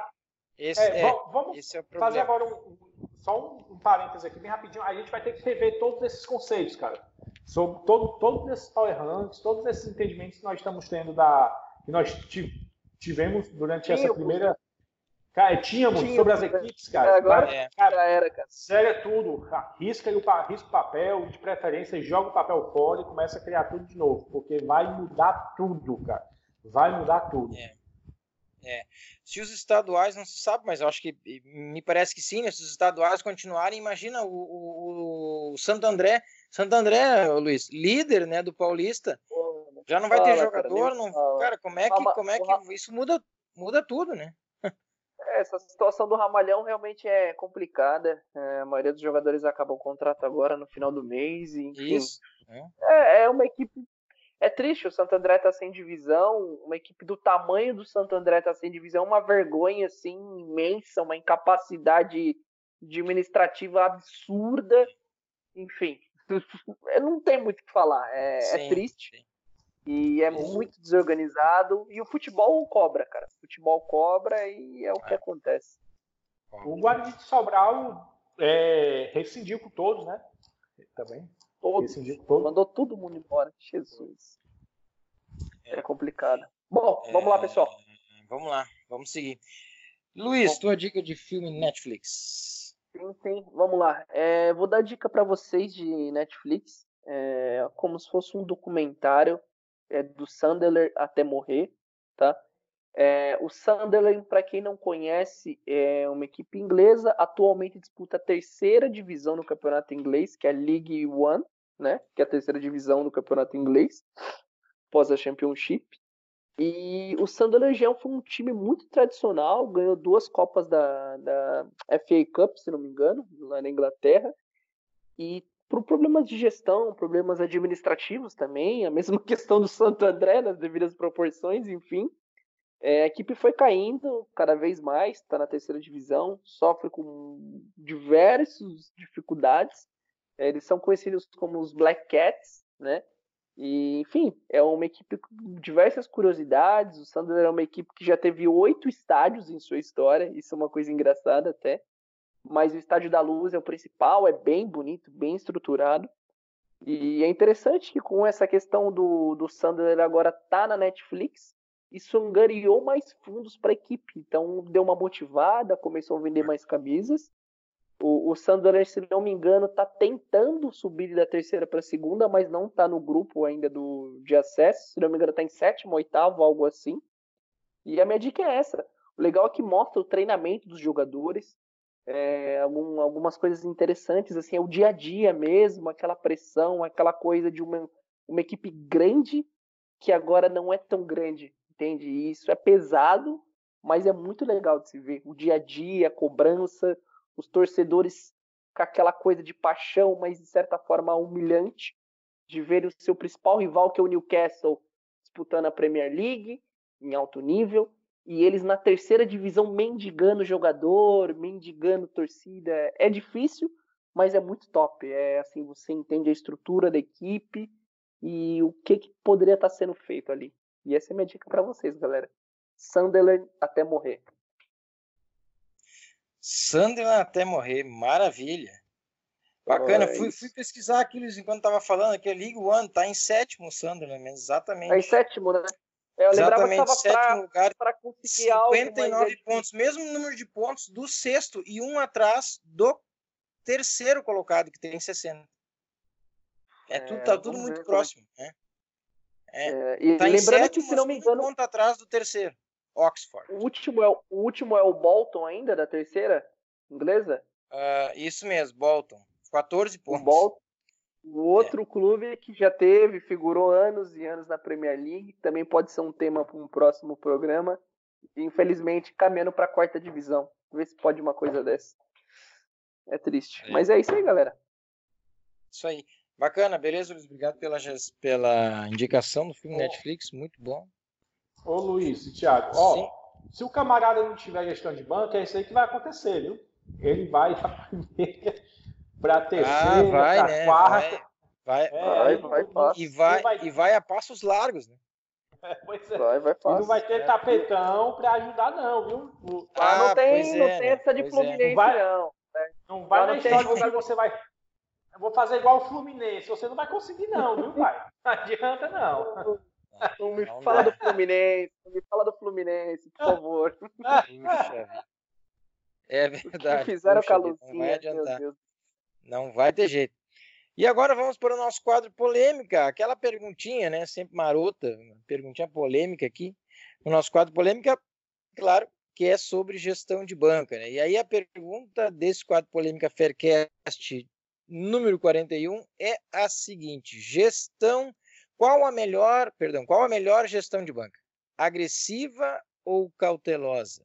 esse, é, é, vamos esse é fazer agora um, só um, um parêntese aqui, bem rapidinho. A gente vai ter que rever todos esses conceitos, cara. Sobre todo, todos esses power ranks, todos esses entendimentos que nós estamos tendo da. que nós tivemos durante essa primeira. Cara, tínhamos Tínhamos, sobre as equipes, cara. Agora é. cara, já era, cara. Sério é tudo. Risca o, risca o papel, de preferência, joga o papel fora e começa a criar tudo de novo. Porque vai mudar tudo, cara. Vai mudar tudo. É. É. Se os estaduais não se sabe, mas eu acho que me parece que sim, né? Se os estaduais continuarem, imagina o, o, o Santo André, Santo André, Luiz, líder, né, do Paulista, já não vai ter jogador, cara, não, cara, como é que, como é que isso muda, muda tudo, né? É, essa situação do Ramalhão realmente é complicada. É, a maioria dos jogadores acabam o contrato agora no final do mês. E, enfim, Isso. É. é, uma equipe é triste, o Santo André tá sem divisão, uma equipe do tamanho do Santo André tá sem divisão, uma vergonha assim imensa, uma incapacidade administrativa absurda, enfim, [LAUGHS] não tem muito o que falar, é, é triste. E é muito desorganizado. E o futebol cobra, cara. O futebol cobra e é o que é. acontece. O Guarani de Sobral é, rescindiu com todos, né? Também. Todos. Mandou todo mundo embora. Jesus. É, é complicado. Bom, é... vamos lá, pessoal. Vamos lá, vamos seguir. Luiz, Bom, tua dica de filme Netflix. Sim, sim. Vamos lá. É, vou dar dica para vocês de Netflix. É, como se fosse um documentário é, do Sunderland até morrer, tá? É, o Sunderland, para quem não conhece, é uma equipe inglesa. Atualmente disputa a terceira divisão no campeonato inglês, que é a League One né? Que é a terceira divisão do campeonato inglês, após a Championship. E o Sunderland é foi um time muito tradicional, ganhou duas Copas da, da FA Cup, se não me engano, lá na Inglaterra. E por problemas de gestão, problemas administrativos também, a mesma [LAUGHS] questão do Santo André, nas devidas proporções, enfim. É, a equipe foi caindo cada vez mais, está na terceira divisão, sofre com diversas dificuldades. É, eles são conhecidos como os Black Cats, né? E, enfim, é uma equipe com diversas curiosidades. O Sunderland é uma equipe que já teve oito estádios em sua história, isso é uma coisa engraçada até. Mas o Estádio da Luz é o principal, é bem bonito, bem estruturado. E é interessante que com essa questão do, do Sunderland agora tá na Netflix, isso angariou mais fundos para a equipe. Então deu uma motivada, começou a vender mais camisas. O, o Sunderland, se não me engano, está tentando subir da terceira para a segunda, mas não está no grupo ainda do, de acesso. Se não me engano, está em sétimo, oitavo, algo assim. E a minha dica é essa. O legal é que mostra o treinamento dos jogadores, é, algum, algumas coisas interessantes, assim, é o dia a dia mesmo, aquela pressão, aquela coisa de uma, uma equipe grande que agora não é tão grande, entende? E isso é pesado, mas é muito legal de se ver. O dia a dia, a cobrança, os torcedores com aquela coisa de paixão, mas de certa forma humilhante, de ver o seu principal rival, que é o Newcastle, disputando a Premier League em alto nível, e eles na terceira divisão mendigando jogador, mendigando torcida. É difícil, mas é muito top. É assim, você entende a estrutura da equipe e o que, que poderia estar sendo feito ali. E essa é minha dica para vocês, galera. Sunderland até morrer. Sunderland até morrer, maravilha. Bacana, fui, fui, pesquisar aquilo enquanto tava falando que a League One tá em sétimo Sunderland, exatamente. Tá em sétimo, né? Eu exatamente, sétimo lugar, para conseguir 59 algo, é pontos, mesmo número de pontos do sexto e um atrás do terceiro colocado, que tem 60. É, é tudo, tá tudo muito próximo, né? É, é, e tá lembrando sétimo, que, se não me engano, um ponto atrás do terceiro. Oxford. O último é o, último é o Bolton ainda, da terceira inglesa? Uh, isso mesmo, Bolton. 14 pontos. O, Bolton, o outro é. clube que já teve, figurou anos e anos na Premier League, também pode ser um tema para um próximo programa. Infelizmente, caminhando para a quarta divisão. Ver se pode uma coisa dessa. É triste. É. Mas é isso aí, galera. Isso aí. Bacana, beleza, Luiz? Obrigado pela, pela indicação do filme oh. Netflix, muito bom. Ô Luiz e Thiago, ó, se o camarada não tiver gestão de banco, é isso aí que vai acontecer, viu? Ele vai [LAUGHS] para primeira, para terceira, ah, vai, né? quarta. Vai, vai, é, vai, vai, vai, e, vai, vai, e vai a passos largos, né? É, pois é. Vai, vai fácil. E não vai ter tapetão para ajudar, não, viu? Ah, não tem, não é, tem essa de é. Fluminense, não. Vai, não, não vai na história que você vai. Eu vou fazer igual o Fluminense. Você não vai conseguir, não, viu, pai? Não adianta, não. [LAUGHS] Não me não fala dá. do Fluminense, não me fala do Fluminense, por favor. É [LAUGHS] verdade. Fizeram Puxa, a não vai adiantar. Não vai ter jeito. E agora vamos para o nosso quadro polêmica, aquela perguntinha, né? Sempre marota, perguntinha polêmica aqui. O nosso quadro polêmica, claro, que é sobre gestão de banca, né? E aí a pergunta desse quadro polêmica Faircast número 41 é a seguinte: gestão qual a melhor, perdão, qual a melhor gestão de banca? Agressiva ou cautelosa?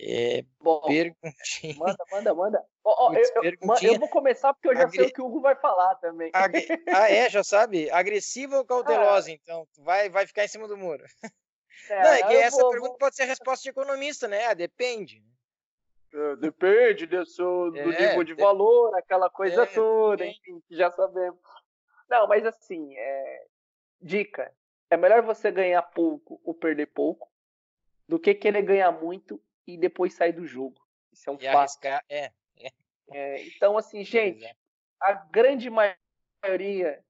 É, Bom, perguntinha. Manda, manda, manda. Oh, oh, eu, eu, eu, vou começar porque eu já Agre... sei o que o Hugo vai falar também. Agre... [LAUGHS] Ah, é? Já sabe? Agressiva ou cautelosa, ah. então? Vai, vai ficar em cima do muro. É, [LAUGHS] Não, é que essa vou, pergunta vou... pode ser a resposta de economista, né? Ah, depende. É, depende do, seu, do é, nível de valor, aquela coisa é, toda, enfim, que já sabemos. Não, mas assim, é... dica: é melhor você ganhar pouco ou perder pouco do que querer ganhar muito e depois sair do jogo. Isso é um e fato. Arriscar, é, é. É, então, assim, [LAUGHS] gente, a grande maioria,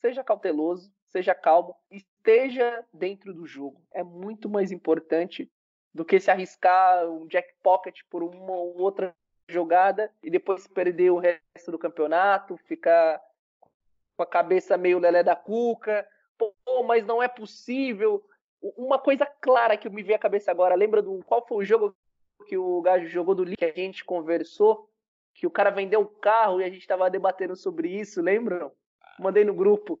seja cauteloso, seja calmo, esteja dentro do jogo. É muito mais importante do que se arriscar um jack pocket por uma ou outra jogada e depois perder o resto do campeonato, ficar com a cabeça meio lelé da cuca. Pô, mas não é possível. Uma coisa clara que me veio à cabeça agora, lembra do qual foi o jogo que o Gajo jogou do Liga que a gente conversou? Que o cara vendeu o carro e a gente estava debatendo sobre isso, lembram? Mandei no grupo.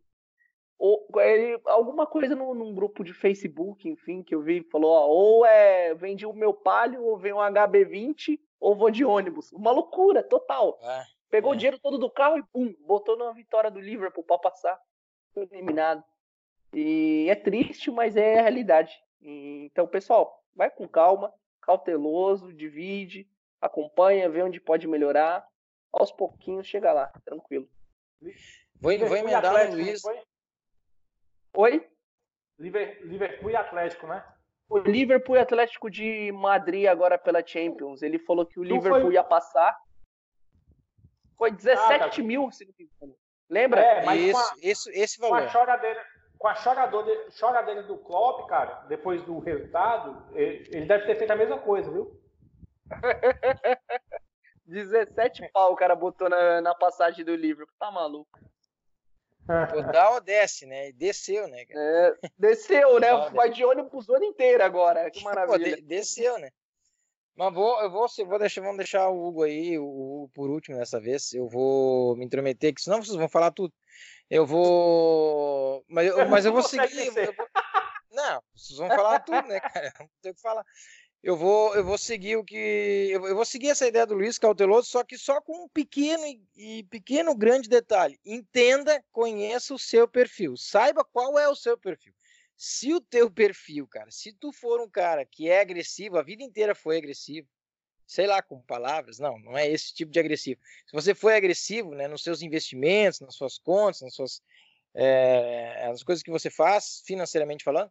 ou, ele, alguma coisa no, num grupo de Facebook, enfim, que eu vi, falou, ó, ou é vendi o meu palio, ou vem um HB20, ou vou de ônibus. Uma loucura total. É, Pegou é. o dinheiro todo do carro e pum, botou na vitória do Liverpool para passar. Foi eliminado. E é triste, mas é a realidade. Então, pessoal, vai com calma, cauteloso, divide, acompanha, vê onde pode melhorar. Aos pouquinhos chega lá, tranquilo. Vou, vou emendar no Luiz. Oi? Liverpool e Atlético, né? O Liverpool e Atlético de Madrid agora pela Champions. Ele falou que o Liverpool foi... ia passar. Foi 17 ah, tá. mil, se não me engano. Lembra? É, mas isso, a, esse, esse valor. Com a choradeira, com a choradeira, choradeira do Klopp, cara, depois do resultado, ele, ele deve ter feito a mesma coisa, viu? [LAUGHS] 17 pau o cara botou na, na passagem do Liverpool. Tá maluco. [LAUGHS] Pô, dá ou desce, né? Desceu, né? É, desceu, né? Vai de ônibus o ano inteiro agora. Que maravilha. [LAUGHS] Pô, de, desceu, né? Mas vou, eu vou, vou deixar, vamos deixar o Hugo aí, o Hugo por último dessa vez. Eu vou me intrometer, que senão vocês vão falar tudo. Eu vou. Mas eu, mas eu vou seguir. Eu vou... Não, vocês vão falar tudo, né, cara? [LAUGHS] Não tem o que falar eu vou, eu vou seguir o que. Eu, eu, vou seguir essa ideia do Luiz Cauteloso, só que só com um pequeno e, pequeno grande detalhe. Entenda, conheça o seu perfil. Saiba qual é o seu perfil. Se o teu perfil, cara, se tu for um cara que é agressivo, a vida inteira foi agressivo, sei lá, com palavras, não, não é esse tipo de agressivo. Se você foi agressivo, né, nos seus investimentos, nas suas contas, nas suas é, as coisas que você faz, financeiramente falando,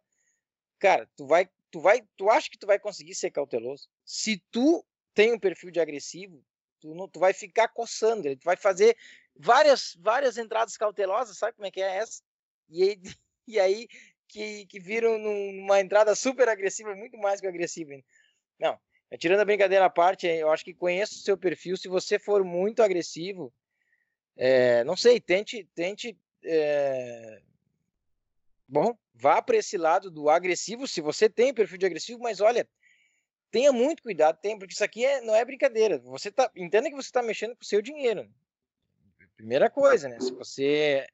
cara, tu vai tu vai, tu acha que tu vai conseguir ser cauteloso? Se tu tem um perfil de agressivo, tu, não, tu vai ficar coçando tu vai fazer várias, várias entradas cautelosas, sabe como é que é essa? E aí, [LAUGHS] e aí que, que viram numa entrada super agressiva, muito mais que agressiva. Não, tirando a brincadeira à parte, eu acho que conheço o seu perfil. Se você for muito agressivo, é, não sei, tente, tente é, Bom, vá para esse lado do agressivo, se você tem perfil de agressivo, mas olha, tenha muito cuidado, tem, porque isso aqui é, não é brincadeira. Você tá, entenda que você está mexendo com o seu dinheiro. Primeira coisa, né? Se você,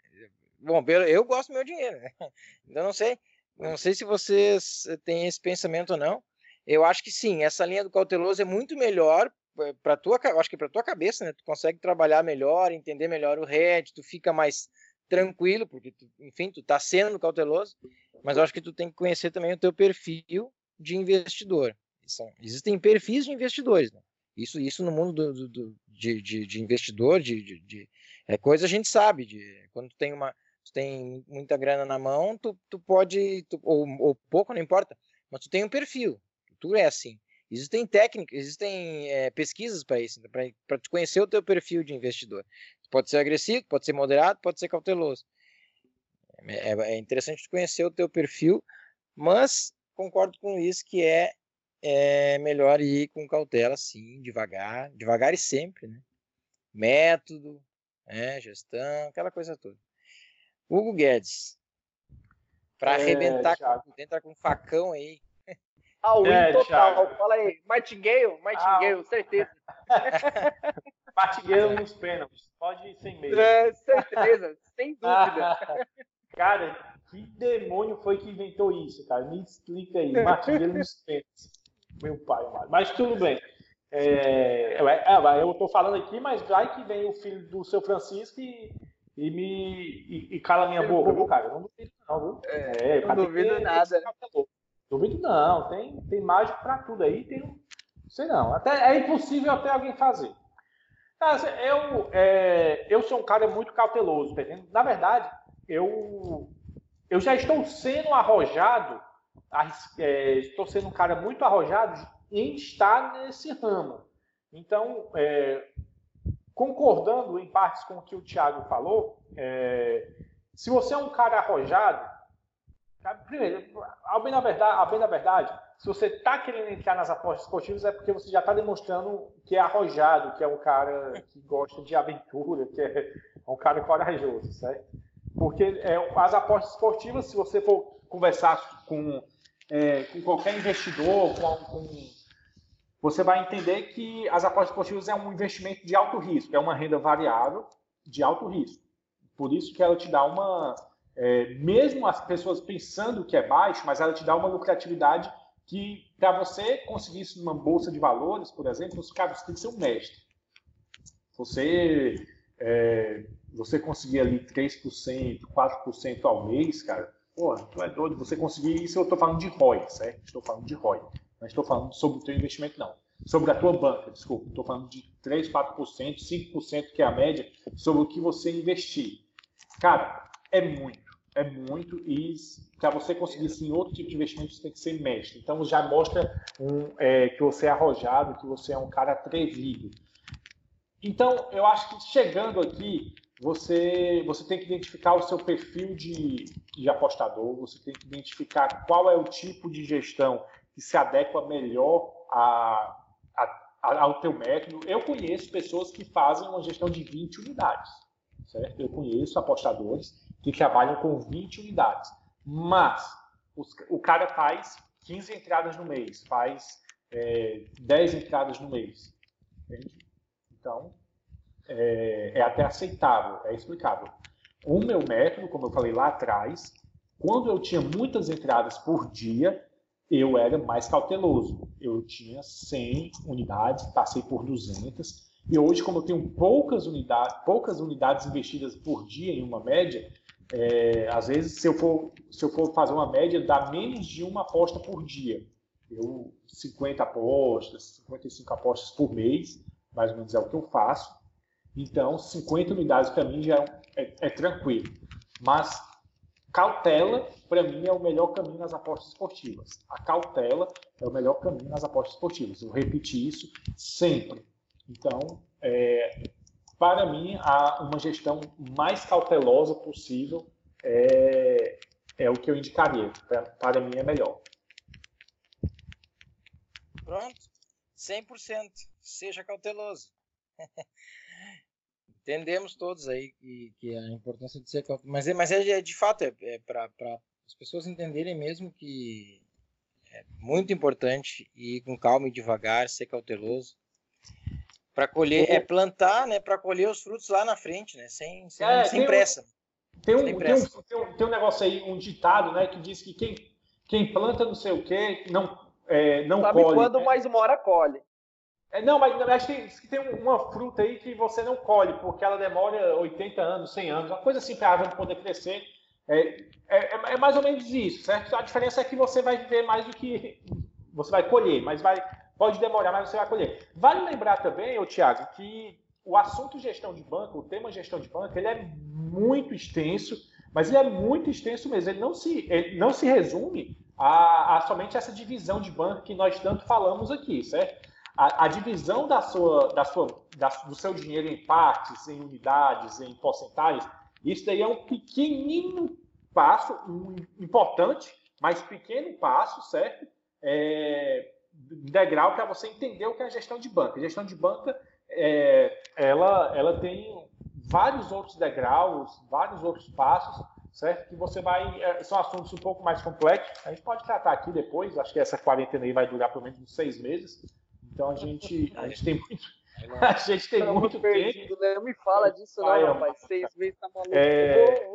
bom, eu, eu gosto do meu dinheiro, né? [LAUGHS] então não sei, não sei se vocês têm esse pensamento ou não. Eu acho que sim, essa linha do cauteloso é muito melhor eh, para tua, acho que para tua cabeça, né? Tu consegue trabalhar melhor, entender melhor o RED, tu fica mais tranquilo, porque, tu, enfim, tu tá sendo cauteloso, mas eu acho que tu tem que conhecer também o teu perfil de investidor. São, existem perfis de investidores, né? Isso, isso no mundo do, do, do de, de, de, investidor, de, de, de, é coisa a gente sabe, de quando tem uma tu tem muita grana na mão, tu, tu pode, tu, ou, ou pouco, não importa, mas tu tem um perfil, tu é assim. Existem técnicas, existem é, pesquisas para isso, para te conhecer o teu perfil de investidor. Pode ser agressivo, pode ser moderado, pode ser cauteloso. É, é interessante conhecer o teu perfil, mas concordo com isso que é, é melhor ir com cautela, sim, devagar, devagar e sempre, né? Método, né? gestão, aquela coisa toda. Hugo Guedes, para é, arrebentar, com, entrar com um facão aí. Ah, o é, total. Thiago. Fala aí, Martingale, Martingale, ah, certeza. [LAUGHS] Martingale nos pênaltis. Pode ir sem medo. É, certeza, sem dúvida. [LAUGHS] cara, que demônio foi que inventou isso, cara? Me explica aí. Martingale nos pênaltis. Meu pai, mas tudo bem. É, é, é, eu estou falando aqui, mas vai que vem o filho do seu Francisco e, e me e, e cala minha boca, viu, cara? Eu não duvido, não, viu? É, não duvido nada. Duvido não, tem, tem mágico para tudo aí, tem. Sei não. Até, é impossível até alguém fazer. Eu, é, eu sou um cara muito cauteloso, tá Na verdade, eu, eu já estou sendo arrojado, é, estou sendo um cara muito arrojado em estar nesse ramo. Então, é, concordando em partes com o que o Thiago falou, é, se você é um cara arrojado, primeiro, ao bem da verdade, bem da verdade se você está querendo entrar nas apostas esportivas, é porque você já está demonstrando que é arrojado, que é um cara que gosta de aventura, que é um cara corajoso, certo? Porque é, as apostas esportivas, se você for conversar com, é, com qualquer investidor, com, com, você vai entender que as apostas esportivas é um investimento de alto risco, é uma renda variável de alto risco. Por isso que ela te dá uma, é, mesmo as pessoas pensando que é baixo, mas ela te dá uma lucratividade que, para você conseguir isso numa bolsa de valores, por exemplo, os caras têm que ser um mestre. Você, é, você conseguir ali 3%, 4% ao mês, cara, pô, tu é doido. Você conseguir isso, eu estou falando de ROI, certo? Estou falando de ROI. Não estou falando sobre o teu investimento, não. Sobre a tua banca, desculpa. Estou falando de 3, 4%, 5% que é a média sobre o que você investir. Cara, é muito. É muito e para você conseguir sim outro tipo de investimento você tem que ser mestre. Então já mostra um, é, que você é arrojado, que você é um cara atrevido. Então eu acho que chegando aqui você você tem que identificar o seu perfil de, de apostador, você tem que identificar qual é o tipo de gestão que se adequa melhor a, a, ao teu método. Eu conheço pessoas que fazem uma gestão de 20 unidades, certo? Eu conheço apostadores que trabalham com 20 unidades, mas os, o cara faz 15 entradas no mês, faz é, 10 entradas no mês, entende? Então, é, é até aceitável, é explicável. O meu método, como eu falei lá atrás, quando eu tinha muitas entradas por dia, eu era mais cauteloso. Eu tinha 100 unidades, passei por 200. E hoje, como eu tenho poucas unidades, poucas unidades investidas por dia em uma média, é, às vezes, se eu, for, se eu for fazer uma média, dá menos de uma aposta por dia. Eu 50 apostas, 55 apostas por mês, mais ou menos é o que eu faço. Então, 50 unidades para mim já é, é, é tranquilo. Mas cautela, para mim, é o melhor caminho nas apostas esportivas. A cautela é o melhor caminho nas apostas esportivas. Eu repeti isso sempre. Então, é, para mim, a, uma gestão mais cautelosa possível é, é o que eu indicaria. Para, para mim, é melhor. Pronto. 100%. Seja cauteloso. [LAUGHS] entendemos todos aí que, que a importância de ser mas é, mas é, é de fato é, é para as pessoas entenderem mesmo que é muito importante ir com calma e devagar ser cauteloso para colher é plantar né para colher os frutos lá na frente né sem sem, é, sem pressa um, tem, um, pressa. Tem, um, tem, um, tem um negócio aí um ditado né que diz que quem quem planta não sei o que não é, não Sabe colhe quando né? mais uma hora colhe é, não, mas acho que, tem uma fruta aí que você não colhe, porque ela demora 80 anos, 100 anos, uma coisa assim para a árvore poder crescer. É, é, é, mais ou menos isso, certo? A diferença é que você vai viver mais do que [LAUGHS] você vai colher, mas vai, pode demorar, mas você vai colher. Vale lembrar também, Tiago, que o assunto gestão de banco, o tema gestão de banco, ele é muito extenso, mas ele é muito extenso mesmo. Ele não se, ele não se resume a, a somente essa divisão de banco que nós tanto falamos aqui, certo? A, a divisão da sua, da sua, da, do seu dinheiro em partes, em unidades, em porcentagens, isso daí é um pequenino passo, um importante, mas pequeno passo, certo? É, degrau para você entender o que é a gestão de banca. A gestão de banca, é, ela, ela tem vários outros degraus, vários outros passos, certo? Que você vai. É, são assuntos um pouco mais complexos. A gente pode tratar aqui depois. Acho que essa quarentena aí vai durar pelo menos uns seis meses. Então a gente, a gente tem muito. [LAUGHS] A gente tem tá muito perdido, tempo. Né? Não me fala disso, não, Ai, rapaz. Seis meses tá maluco. É...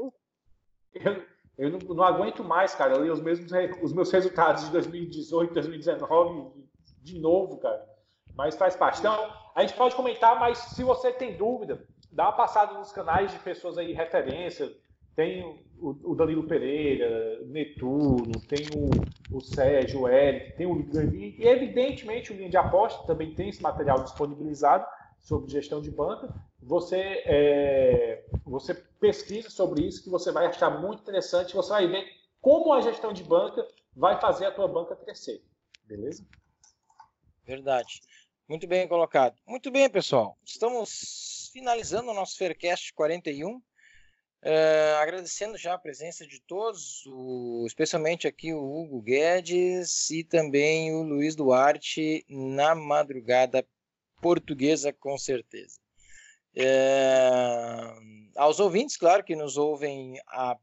Eu, eu não, não, aguento mais, cara. Eu li os, mesmos, os meus resultados de 2018, 2019 de novo, cara. Mas faz parte. Então, a gente pode comentar, mas se você tem dúvida, dá uma passada nos canais de pessoas aí, referência, tem o, Danilo Pereira, Netuno, tem o, o Sérgio, o Eric, tem o e evidentemente o Linha de Aposta também tem esse material disponibilizado sobre gestão de banca. Você, é, você pesquisa sobre isso que você vai achar muito interessante, você vai ver como a gestão de banca vai fazer a tua banca crescer. Beleza? Verdade. Muito bem colocado. Muito bem, pessoal. Estamos finalizando o nosso Faircast 41. Uh, agradecendo já a presença de todos, o, especialmente aqui o Hugo Guedes e também o Luiz Duarte na madrugada portuguesa, com certeza. Uh, aos ouvintes, claro, que nos ouvem, a,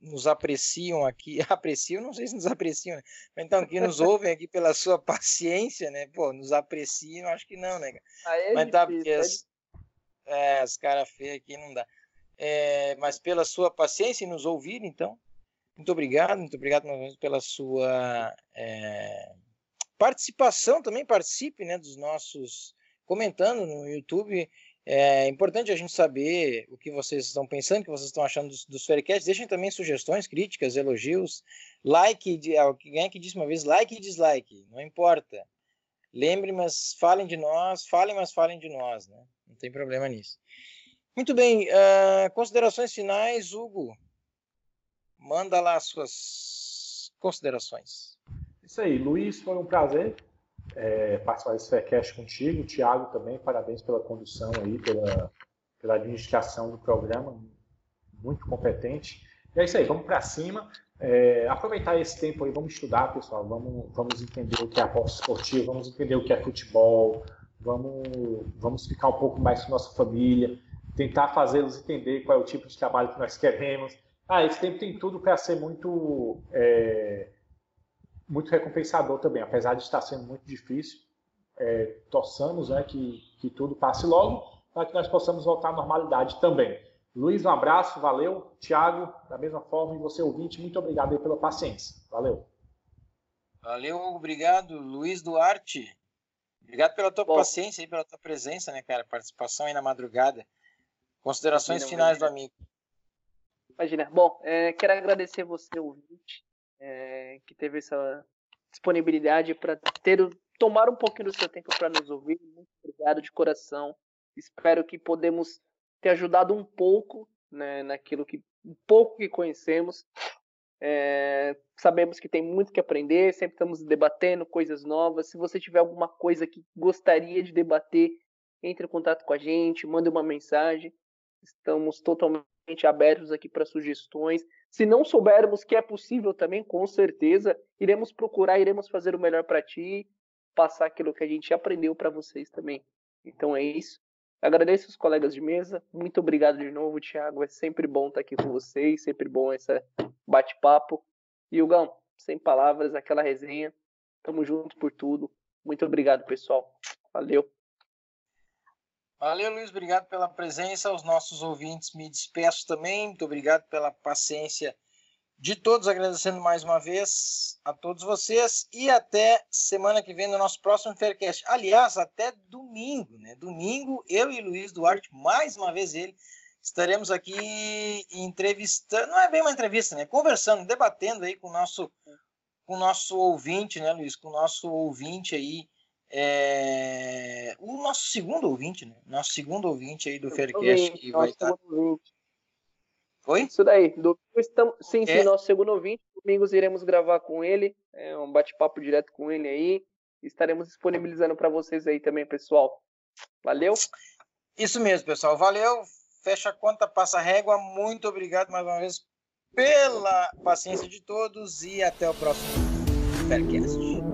nos apreciam aqui, [LAUGHS] apreciam, não sei se nos apreciam, né? então, que nos ouvem aqui pela sua paciência, né? Pô, nos apreciam, acho que não, né? Aí é Mas tá, porque as, é, as caras feias aqui não dá. É, mas pela sua paciência em nos ouvir, então. Muito obrigado, muito obrigado novamente pela sua é, participação também, participe né, dos nossos comentando no YouTube. É importante a gente saber o que vocês estão pensando, o que vocês estão achando dos, dos. Deixem também sugestões, críticas, elogios, like, alguém que disse uma vez, like e dislike, não importa. Lembre, mas falem de nós, falem, mas falem de nós, né? Não tem problema nisso. Muito bem, uh, considerações finais, Hugo. Manda lá as suas considerações. Isso aí, Luiz, foi um prazer é, participar desse Faircast contigo. Tiago também, parabéns pela condução aí, pela, pela administração do programa, muito competente. E é isso aí, vamos para cima. É, aproveitar esse tempo aí, vamos estudar, pessoal. Vamos, vamos entender o que é aposta esportiva, vamos entender o que é futebol, vamos, vamos ficar um pouco mais com nossa família, tentar fazê-los entender qual é o tipo de trabalho que nós queremos. Ah, esse tempo tem tudo para ser muito, é, muito recompensador também, apesar de estar sendo muito difícil. É, torçamos né, que, que tudo passe logo, para que nós possamos voltar à normalidade também. Luiz, um abraço, valeu. Tiago, da mesma forma, e você ouvinte, muito obrigado aí pela paciência. Valeu. Valeu, obrigado. Luiz Duarte, obrigado pela tua Bom, paciência e pela tua presença, né, cara? Participação aí na madrugada. Considerações imagina, finais imagina. do amigo. Imagina. Bom, é, quero agradecer você, ouvinte, é, que teve essa disponibilidade para ter tomar um pouquinho do seu tempo para nos ouvir. Muito obrigado de coração. Espero que podemos ter ajudado um pouco né, naquilo que um pouco que conhecemos. É, sabemos que tem muito que aprender, sempre estamos debatendo coisas novas. Se você tiver alguma coisa que gostaria de debater, entre em contato com a gente, mande uma mensagem. Estamos totalmente abertos aqui para sugestões. Se não soubermos que é possível também, com certeza, iremos procurar, iremos fazer o melhor para ti, passar aquilo que a gente aprendeu para vocês também. Então é isso. Agradeço os colegas de mesa. Muito obrigado de novo, Thiago. É sempre bom estar aqui com vocês, sempre bom esse bate-papo. E Hugão, sem palavras, aquela resenha. Tamo junto por tudo. Muito obrigado, pessoal. Valeu. Valeu, Luiz. Obrigado pela presença. Aos nossos ouvintes, me despeço também. Muito obrigado pela paciência de todos, agradecendo mais uma vez a todos vocês e até semana que vem no nosso próximo Faircast. Aliás, até domingo, né? Domingo, eu e Luiz Duarte, mais uma vez ele, estaremos aqui entrevistando, não é bem uma entrevista, né? Conversando, debatendo aí com o nosso, com o nosso ouvinte, né, Luiz? Com o nosso ouvinte aí, é... o nosso segundo ouvinte, né? Nosso segundo ouvinte aí do Faircast que vai estar. Ouvinte. Oi? Isso daí. Domingo estamos. Sim, sim, é. nosso segundo ouvinte. Domingos iremos gravar com ele. É um bate-papo direto com ele aí. Estaremos disponibilizando para vocês aí também, pessoal. Valeu? Isso mesmo, pessoal. Valeu. Fecha a conta, passa a régua. Muito obrigado mais uma vez pela paciência de todos e até o próximo Faircast.